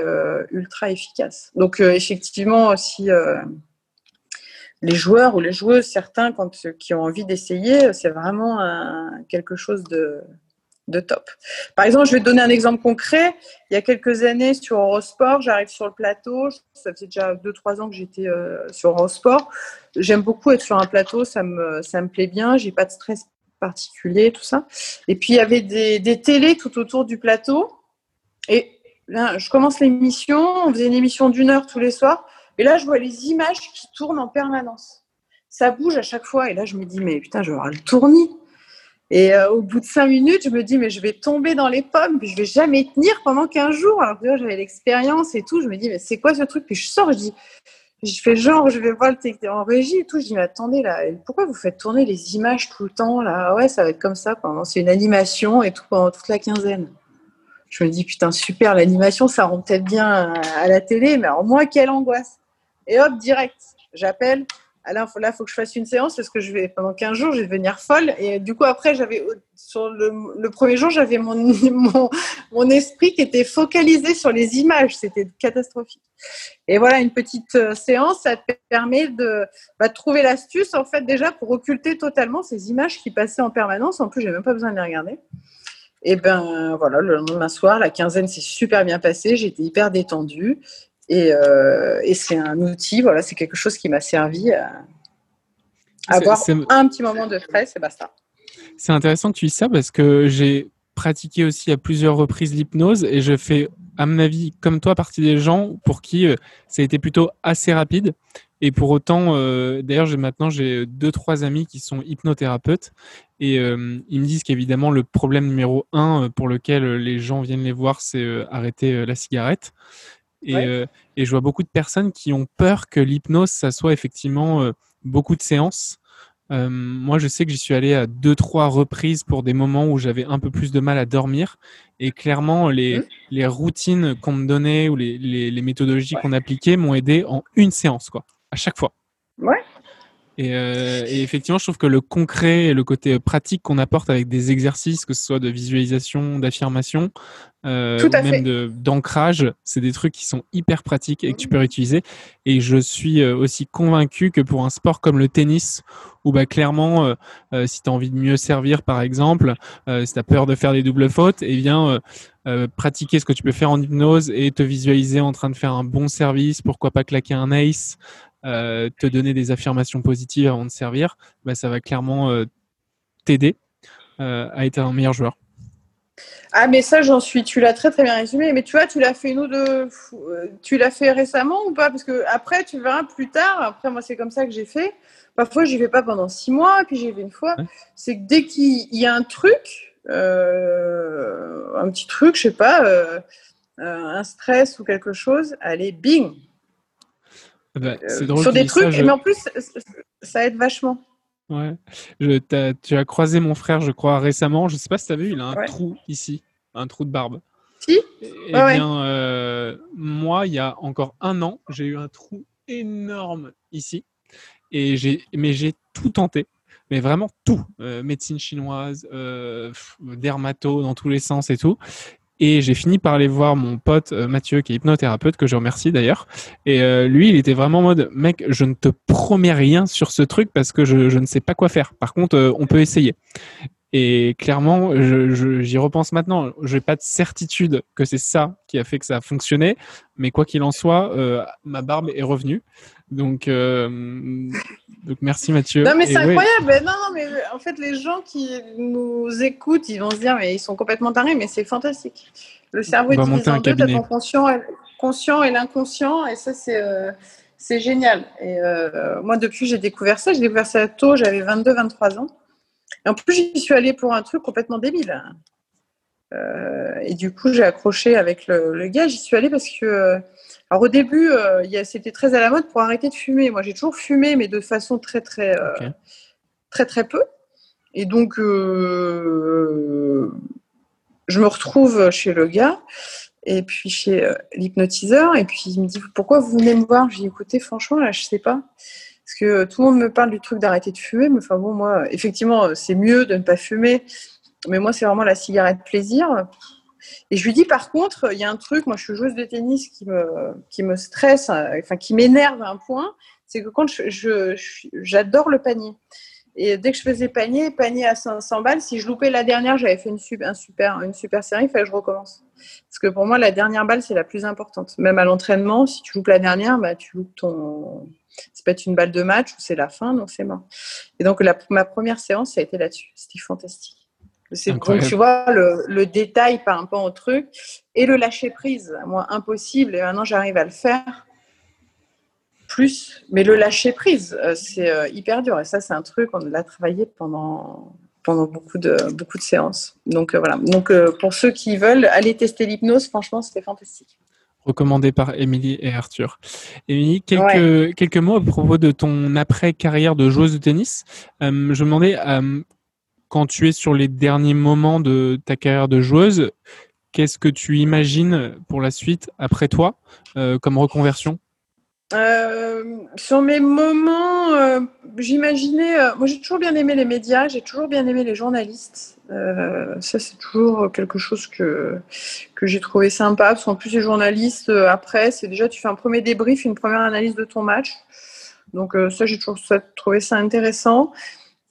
ultra efficace. Donc effectivement, si les joueurs ou les joueuses, certains, quand, qui ont envie d'essayer, c'est vraiment quelque chose de, top. Par exemple, je vais te donner un exemple concret. Il y a quelques années sur Eurosport, j'arrive sur le plateau. Ça faisait déjà 2-3 ans que j'étais euh, sur Eurosport. J'aime beaucoup être sur un plateau, ça me, ça me plaît bien. J'ai pas de stress particulier, tout ça. Et puis il y avait des, des télés tout autour du plateau. Et là, je commence l'émission. On faisait une émission d'une heure tous les soirs. Et là, je vois les images qui tournent en permanence. Ça bouge à chaque fois. Et là, je me dis, mais putain, je vais avoir le tournis. Et euh, au bout de cinq minutes, je me dis, mais je vais tomber dans les pommes, puis je vais jamais tenir pendant 15 jours. Alors que j'avais l'expérience et tout. Je me dis, mais c'est quoi ce truc? Puis je sors, je dis, je fais genre, je vais voir le technicien en régie et tout. Je dis, mais attendez, là, pourquoi vous faites tourner les images tout le temps là? Ouais, ça va être comme ça pendant. C'est une animation et tout pendant toute la quinzaine. Je me dis, putain, super, l'animation, ça rend peut-être bien à la télé, mais alors moi, quelle angoisse. Et hop, direct, j'appelle là, il faut que je fasse une séance parce que je vais, pendant 15 jours, je vais devenir folle. Et du coup, après, j'avais, sur le, premier jour, j'avais mon, mon, mon, esprit qui était focalisé sur les images. C'était catastrophique. Et voilà, une petite euh, séance, ça te permet de, bah, trouver l'astuce, en fait, déjà pour occulter totalement ces images qui passaient en permanence. En plus, j'ai même pas besoin de les regarder. Et ben voilà, le lendemain soir, la quinzaine s'est super bien passée. J'étais hyper détendue. Euh, et, c'est un outil, voilà, c'est quelque chose qui m'a servi à, avoir un petit moment de stress et basta. C'est intéressant que tu dises ça parce que j'ai pratiqué aussi à plusieurs reprises l'hypnose et je fais, à mon avis, comme toi, partie des gens pour qui euh, ça a été plutôt assez rapide. Et pour autant, euh, d'ailleurs, j'ai maintenant j'ai deux trois amis qui sont hypnothérapeutes et ils me disent qu'évidemment le problème numéro un pour lequel les gens viennent les voir, c'est arrêter la cigarette. Euh, et, je vois beaucoup de personnes qui ont peur que l'hypnose, ça soit effectivement euh, beaucoup de séances. Euh, moi, je sais que j'y suis allé à deux, trois reprises pour des moments où j'avais un peu plus de mal à dormir. Et clairement, les, mmh. les routines qu'on me donnait ou les, les, méthodologies qu'on appliquait m'ont aidé en une séance, quoi, à chaque fois. Ouais. Et, et, effectivement, je trouve que le concret et le côté pratique qu'on apporte avec des exercices, que ce soit de visualisation, d'affirmation, euh, même d'ancrage. C'est des trucs qui sont hyper pratiques et que tu peux réutiliser. Et je suis euh, aussi convaincu que pour un sport comme le tennis, où bah, clairement, euh, euh, si tu as envie de mieux servir, par exemple, si tu as peur de faire des doubles fautes, eh bien, pratiquer ce que tu peux faire en hypnose et te visualiser en train de faire un bon service, pourquoi pas claquer un ace, te donner des affirmations positives avant de servir, bah, ça va clairement t'aider à être un meilleur joueur. Ah, mais ça, j'en suis. Tu l'as très très bien résumé. Mais tu vois, tu l'as fait une ou deux. Tu l'as fait récemment ou pas? Parce que après, tu verras plus tard. Après, moi, c'est comme ça que j'ai fait. Parfois, j'y vais pas pendant six mois, puis j'y vais une fois. C'est que dès qu'il y a un truc, euh, un petit truc, je sais pas, euh, euh, un stress ou quelque chose, allez, bing. Ah bah, c'est drôle. Sur des trucs, mais en plus, ça aide vachement. Ouais. Je, tu as croisé mon frère, je crois, récemment. Je sais pas si tu as vu, il a un trou ici, un trou de barbe. Si? Eh bien, euh, moi, il y a encore un an, j'ai eu un trou énorme ici. Et j'ai, mais j'ai tout tenté. Mais vraiment tout. Euh, médecine chinoise, euh, dermato dans tous les sens et tout. Et j'ai fini par aller voir mon pote euh, Mathieu, qui est hypnothérapeute, que je remercie d'ailleurs. Et euh, lui, il était vraiment en mode, mec, je ne te promets rien sur ce truc parce que je, je ne sais pas quoi faire. Par contre, euh, on peut essayer. Et clairement, j'y repense maintenant. Je n'ai pas de certitude que c'est ça qui a fait que ça a fonctionné, mais quoi qu'il en soit, ma barbe est revenue. Donc, euh, donc merci Mathieu. Non mais c'est incroyable. Non, non, mais en fait les gens qui nous écoutent, ils vont se dire mais ils sont complètement tarés, mais c'est fantastique. Le cerveau est divisé en deux, ton conscient, conscient et l'inconscient, et ça c'est euh, c'est génial. Et euh, moi depuis j'ai découvert ça, j'ai découvert ça tôt, j'avais 22-23 ans. Et en plus j'y suis allée pour un truc complètement débile. et du coup j'ai accroché avec le, le gars, j'y suis allée parce que alors au début, euh, c'était très à la mode pour arrêter de fumer. Moi, j'ai toujours fumé, mais de façon très très euh, très très peu. Et donc, euh, je me retrouve chez le gars et puis chez l'hypnotiseur. Et puis il me dit pourquoi vous venez me voir? J'ai écouté, franchement, là, je sais pas. Parce que tout le monde me parle du truc d'arrêter de fumer, mais enfin bon, moi, effectivement, c'est mieux de ne pas fumer. Mais moi, c'est vraiment la cigarette plaisir. Et je lui dis par contre, il y a un truc, moi je suis joueuse de tennis qui me, qui me stresse, enfin qui m'énerve à un point, c'est que quand je, j'adore le panier. Et dès que je faisais panier, panier à 500 balles, si je loupais la dernière, j'avais fait une super, un super, une super série, il fallait que je recommence. Parce que pour moi, la dernière balle, c'est la plus importante. Même à l'entraînement, si tu loupes la dernière, bah, tu loupes ton. C'est peut-être une balle de match ou c'est la fin, donc c'est mort. Et donc, la, ma première séance, ça a été là-dessus. C'était fantastique. C'est tu vois le, détail par rapport au truc et le lâcher prise. Moi, impossible. Et maintenant, j'arrive à le faire plus. Mais le lâcher prise, euh, c'est euh, hyper dur. Et ça, c'est un truc on l'a travaillé pendant pendant beaucoup de beaucoup de séances. Donc euh, voilà. Donc pour ceux qui veulent aller tester l'hypnose, franchement, c'était fantastique. Recommandé par Émilie et Arthur. Émilie, quelques, quelques mots à propos de ton après-carrière de joueuse de tennis. je me demandais, quand tu es sur les derniers moments de ta carrière de joueuse, qu'est-ce que tu imagines pour la suite après toi comme reconversion? Euh, sur mes moments, euh, j'imaginais. Euh, moi, j'ai toujours bien aimé les médias, j'ai toujours bien aimé les journalistes. Ça, c'est toujours quelque chose que, que j'ai trouvé sympa. Parce qu'en plus, les journalistes, après, c'est déjà, tu fais un premier débrief, une première analyse de ton match. Donc, ça, j'ai toujours trouvé ça intéressant.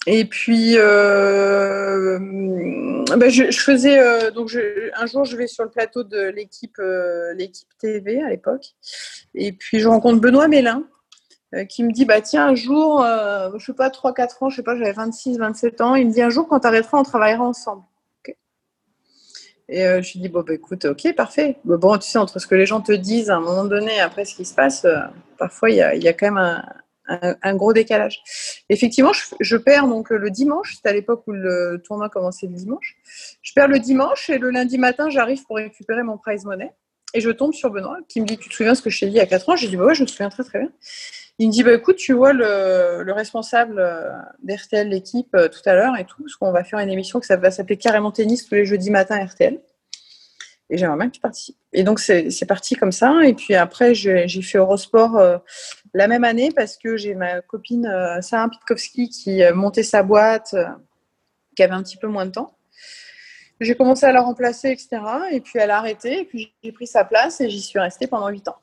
Et puis, euh, ben je, faisais euh, donc un jour je vais sur le plateau de l'équipe euh, l'équipe TV à l'époque, et puis je rencontre Benoît Mélin euh, qui me dit bah tiens un jour, je sais pas 3-4 ans, je sais pas, j'avais 26-27 ans, il me dit un jour quand tu arrêteras on travaillera ensemble. Et je lui dis bon bah écoute ok parfait. Bon, tu sais entre ce que les gens te disent à un moment donné après ce qui se passe, parfois il y a, y a, quand même un, un, gros décalage. Effectivement, je, perds donc le dimanche, c'était à l'époque où le tournoi commençait le dimanche. Je perds le dimanche et le lundi matin, j'arrive pour récupérer mon prize money. Et je tombe sur Benoît qui me dit Tu te souviens ce que je t'ai dit il y a 4 ans? J'ai dit bah Ouais, je me souviens très très bien. Il me dit bah, Écoute, tu vois le, responsable euh, d'RTL, l'équipe, euh, tout à l'heure et tout, parce qu'on va faire une émission qui va s'appeler carrément tennis tous les jeudis matin RTL. Et j'aimerais bien que tu participes. Et donc, c'est parti comme ça. Et puis après, j'ai fait Eurosport euh, la même année parce que j'ai ma copine Sarah Pitkowski qui montait sa boîte, qui avait un petit peu moins de temps. J'ai commencé à la remplacer, etc. Et puis elle a arrêté. Et puis j'ai pris sa place et j'y suis restée pendant huit ans.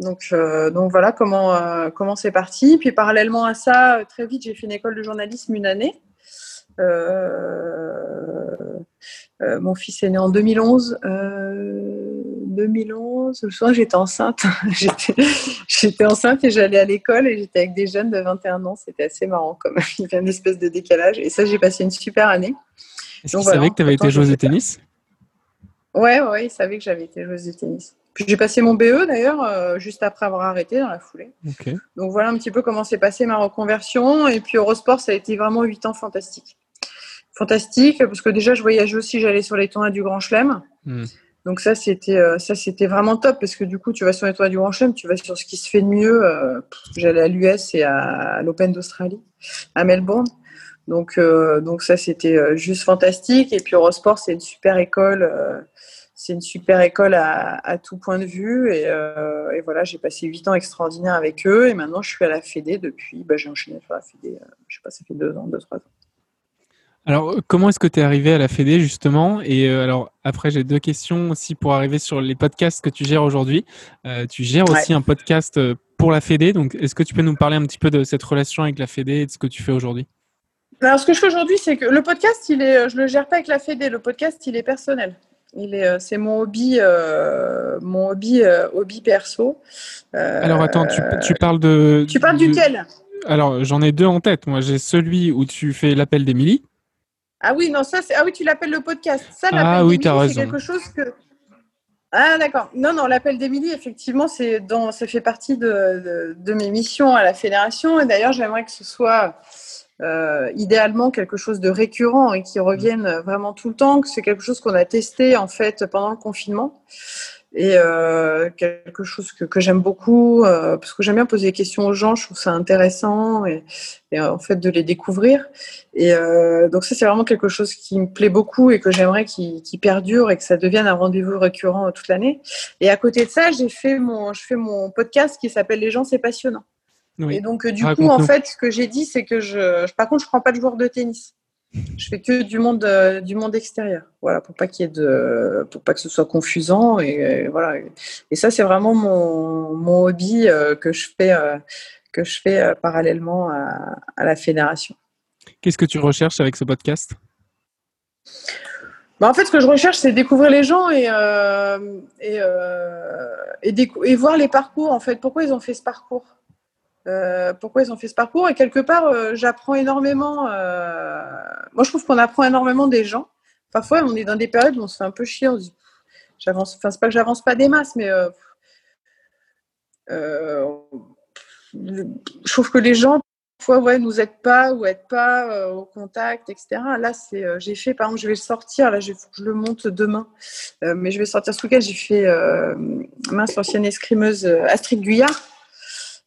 Donc, donc voilà comment comment c'est parti. Puis parallèlement à ça, très vite, j'ai fait une école de journalisme une année. Euh, mon fils est né en 2011. 2011, le soir, j'étais enceinte. j'étais enceinte et j'allais à l'école et j'étais avec des jeunes de 21 ans. C'était assez marrant comme Il y avait une espèce de décalage. Et ça, j'ai passé une super année. Est-ce qu'ils savaient que tu avais été joueuse de tennis? Ouais, ouais, ils savaient que j'avais été joueuse de tennis. Puis j'ai passé mon BE d'ailleurs, euh, juste après avoir arrêté dans la foulée. Donc voilà un petit peu comment s'est passée ma reconversion. Et puis Eurosport, ça a été vraiment 8 ans fantastiques fantastique parce que déjà je voyageais aussi, j'allais sur les tournois du Grand Chelem. Hmm. Donc ça c'était euh, ça c'était vraiment top parce que du coup tu vas sur les tournois du Grand Chelem, tu vas sur ce qui se fait de mieux. Euh, j'allais à l'US et à, l'Open d'Australie, à Melbourne. Donc donc ça c'était juste fantastique et puis Eurosport c'est une super école. C'est une super école à, à, tout point de vue et, et voilà j'ai passé huit ans extraordinaires avec eux et maintenant je suis à la Fédé depuis bah, j'ai enchaîné sur la Fédé je sais pas ça fait deux ans deux trois ans alors, euh, comment est-ce que tu es arrivé à la Fédé justement? Et euh, alors, après, j'ai deux questions aussi pour arriver sur les podcasts que tu gères aujourd'hui. Euh, tu gères aussi un podcast pour la Fédé, donc est-ce que tu peux nous parler un petit peu de cette relation avec la Fédé et de ce que tu fais aujourd'hui? Alors, ce que je fais aujourd'hui, c'est que le podcast, il est, je le gère pas avec la Fédé. Le podcast, il est personnel. Il est, c'est mon hobby, mon hobby, hobby perso. alors attends, tu, parles de. Tu parles duquel? Alors j'en ai deux en tête. Moi, j'ai celui où tu fais l'appel d'Émilie. Ah oui, non, ça, c'est... Ah oui, tu l'appelles le podcast. Ça, ah oui, as raison. C'est quelque chose que. Ah d'accord. Non, non, l'appel d'Émilie, effectivement, c'est dans... ça fait partie de, de, mes missions à la fédération. Et d'ailleurs, j'aimerais que ce soit euh, idéalement quelque chose de récurrent et qui revienne vraiment tout le temps, que c'est quelque chose qu'on a testé en fait pendant le confinement. Et euh, quelque chose que, que j'aime beaucoup euh, parce que j'aime bien poser des questions aux gens je trouve ça intéressant et, et en fait de les découvrir. Et euh, donc ça c'est vraiment quelque chose qui me plaît beaucoup et que j'aimerais qui, qui perdure et que ça devienne un rendez-vous récurrent toute l'année. Et à côté de ça j'ai fait mon je fais mon podcast qui s'appelle les gens c'est passionnant et donc du coup en fait ce que j'ai dit c'est que je par contre je prends pas de joueur de tennis je fais que du monde euh, du monde extérieur. Voilà, pour pas qu'il y ait de pour pas que ce soit confusant et, voilà. Et ça c'est vraiment mon, mon hobby euh, que je fais euh, que je fais parallèlement à, à, la fédération. Qu'est-ce que tu recherches avec ce podcast? Bah, en fait, ce que je recherche, c'est découvrir les gens et, et, et, et, voir les parcours. En fait, pourquoi ils ont fait ce parcours? Euh, pourquoi ils ont fait ce parcours? Et quelque part, euh, j'apprends énormément. Euh, moi, je trouve qu'on apprend énormément des gens. Parfois, on est dans des périodes où on se fait un peu chier. On se dit, j'avance. Enfin, c'est pas que j'avance pas des masses, mais je trouve que les gens fois ouais, nous aident pas ou aident pas au contact, etc. Là, c'est, j'ai fait, par exemple, je vais sortir, là, je, je le monte demain, mais je vais sortir ce week-end, j'ai fait mince ancienne escrimeuse Astrid Guyard.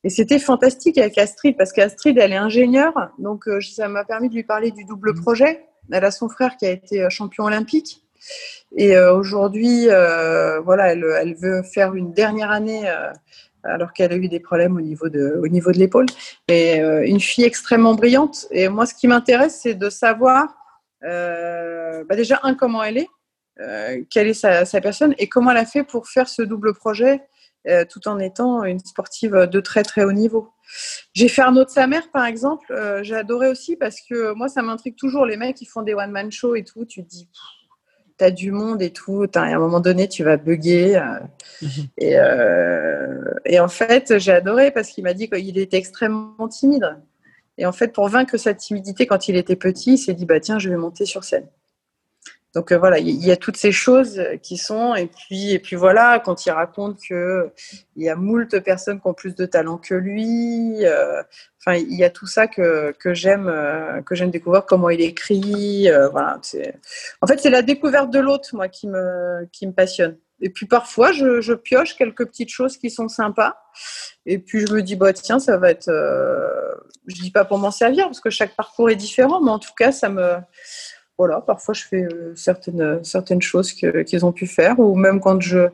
Et c'était fantastique avec Astrid, parce qu'Astrid, elle est ingénieure, donc ça m'a permis de lui parler du double mmh. projet. Elle a son frère qui a été champion olympique. Et aujourd'hui, voilà, elle, elle, veut faire une dernière année alors qu'elle a eu des problèmes au niveau de, au niveau de l'épaule. Et euh, une fille extrêmement brillante. Et moi, ce qui m'intéresse, c'est de savoir euh, bah déjà, un, comment elle est, euh, quelle est sa, personne et comment elle a fait pour faire ce double projet tout en étant une sportive de très très haut niveau. J'ai fait Arnaud de sa mère, par exemple. j'ai adoré aussi parce que moi, ça m'intrigue toujours les mecs qui font des one-man shows et tout. Tu te dis, tu as du monde et tout. à un moment donné, tu vas bugger. Euh, mhm. et, euh, et, en fait, j'ai adoré parce qu'il m'a dit qu'il était extrêmement timide. Et en fait, pour vaincre sa timidité quand il était petit, il s'est dit bah tiens, je vais monter sur scène. Donc euh, voilà, il y, a toutes ces choses qui sont et puis et puis voilà, quand il raconte que il y a moult personnes qui ont plus de talent que lui. enfin, il y a tout ça que, que j'aime que j'aime découvrir comment il écrit. voilà, en fait c'est la découverte de l'autre moi qui me qui me passionne. Et puis parfois je, pioche quelques petites choses qui sont sympas. Et puis je me dis bah tiens ça va être, je dis pas pour m'en servir parce que chaque parcours est différent, mais en tout cas ça me voilà, parfois je fais euh, certaines, choses qu'ils ont pu faire, ou même quand je,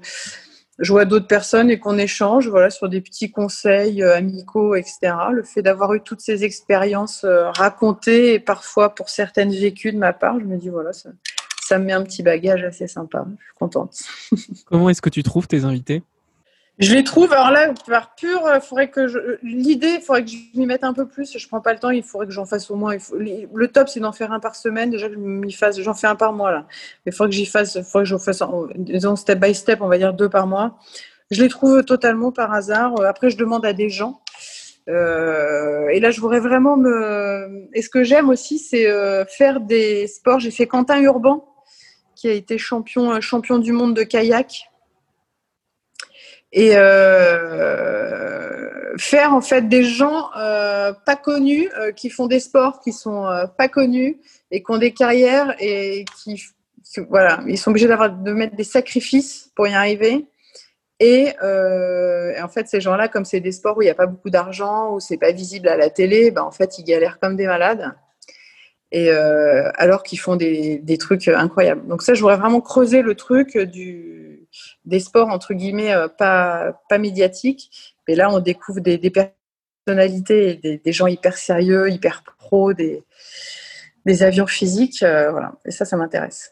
vois d'autres personnes et qu'on échange voilà, sur des petits conseils euh, amicaux, etc. Le fait d'avoir eu toutes ces expériences euh, racontées et parfois pour certaines vécues de ma part, je me dis voilà, ça me met un petit bagage assez sympa. Je suis contente. Comment est-ce que tu trouves tes invités? Je les trouve. Alors là, par pur, il faudrait que je... l'idée, il faudrait que je m'y mette un peu plus. Je prends pas le temps. Il faudrait que j'en fasse au moins. Le top, c'est d'en faire un par semaine. Déjà que je fasse. J'en fais un par mois là. Mais il faudrait que j'y fasse. Il faudrait que j'en fasse, disons step by step, on va dire deux par mois. Je les trouve totalement par hasard. Euh, après, je demande à des gens. Euh, et là, je voudrais vraiment me. Et ce que j'aime aussi, c'est euh, faire des sports. J'ai fait Quentin Urban, qui a été champion, champion du monde de kayak et euh, faire en fait des gens euh, pas connus euh, qui font des sports qui sont pas connus et qui ont des carrières et qui, voilà ils sont obligés d'avoir de mettre des sacrifices pour y arriver. Et, en fait ces gens-là comme c'est des sports où il n'y a pas beaucoup d'argent où c'est pas visible à la télé ben, en fait ils galèrent comme des malades et alors qu'ils font des, des, trucs incroyables donc ça je voudrais vraiment creuser le truc du des sports entre guillemets euh, pas, pas médiatiques. Mais là, on découvre des, personnalités, des, des, gens hyper sérieux, hyper pro, des, avions physiques. Euh, voilà. Et ça, ça m'intéresse.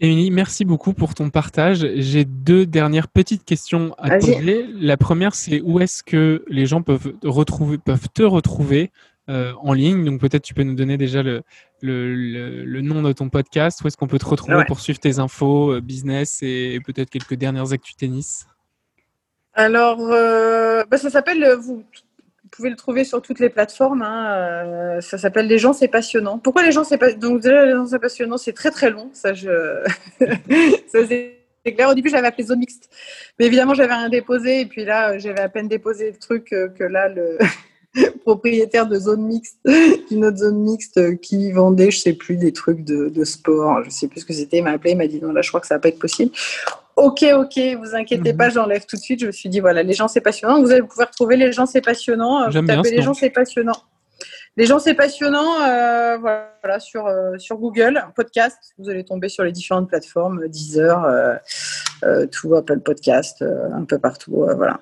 Émilie, merci beaucoup pour ton partage. J'ai deux dernières petites questions à te poser. La première, c'est où est-ce que les gens peuvent, retrouver, peuvent te retrouver euh, en ligne. Donc peut-être tu peux nous donner déjà le, le, nom de ton podcast. Où est-ce qu'on peut te retrouver pour suivre tes infos, euh, business et, peut-être quelques dernières actus tennis? Alors, euh, bah, ça s'appelle, vous, pouvez le trouver sur toutes les plateformes. Hein, ça s'appelle Les gens, c'est passionnant. Pourquoi les gens, c'est pas... Donc déjà, les gens, c'est passionnant, c'est très très long. Ça, je... ça c'est clair. Au début, j'avais appelé zone mixte. Mais évidemment, j'avais rien déposé. Et puis là, j'avais à peine déposé le truc que là, le, propriétaire de zone mixte, d'une autre zone mixte qui vendait, je sais plus, des trucs de, sport. Je sais plus ce que c'était. Il m'a appelé, il m'a dit non, là, je crois que ça va pas être possible. Ok, ok, vous inquiétez pas, mhm. j'enlève tout de suite. Je me suis dit, voilà, les gens, c'est passionnant. Vous allez pouvoir trouver les gens, c'est passionnant. Vous tapez les gens, c'est passionnant. Les gens, c'est passionnant. Euh, voilà, sur, euh, sur Google, podcast. Vous allez tomber sur les différentes plateformes, Deezer, euh, tout, Apple Podcast, un peu partout. voilà.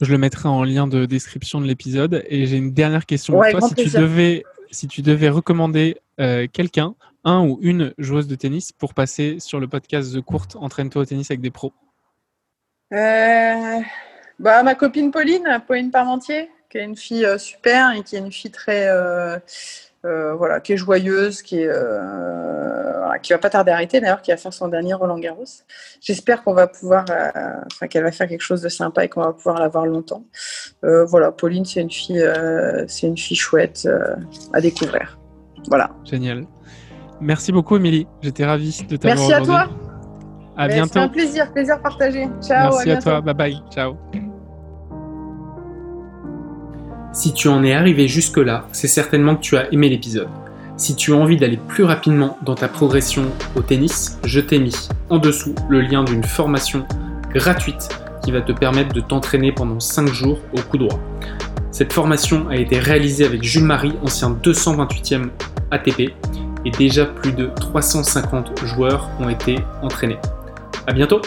Je le mettrai en lien de description de l'épisode. Et j'ai une dernière question pour toi. Si tu, devais, si tu devais recommander euh, quelqu'un, un ou une joueuse de tennis, pour passer sur le podcast The Court Entraîne-toi au tennis avec des pros euh, bah, Ma copine Pauline, Pauline Parmentier, qui est une fille euh, super et qui est une fille très euh, voilà, qui est joyeuse, qui est, euh, qui va pas tarder à arrêter d'ailleurs, qui va faire son dernier Roland Garros. J'espère qu'on va pouvoir, euh, qu'elle va faire quelque chose de sympa et qu'on va pouvoir la voir longtemps. voilà, Pauline, c'est une fille, c'est une fille chouette à découvrir. Voilà. Génial. Merci beaucoup, Émilie. J'étais ravie de t'avoir Merci à toi. À bientôt. C'était un plaisir, plaisir partagé. Ciao. Merci à, à toi. Bye bye. Ciao. Si tu en es arrivé jusque-là, c'est certainement que tu as aimé l'épisode. Si tu as envie d'aller plus rapidement dans ta progression au tennis, je t'ai mis en dessous le lien d'une formation gratuite qui va te permettre de t'entraîner pendant 5 jours au coup droit. Cette formation a été réalisée avec Jules Marie, ancien 228e ATP, et déjà plus de 350 joueurs ont été entraînés. A bientôt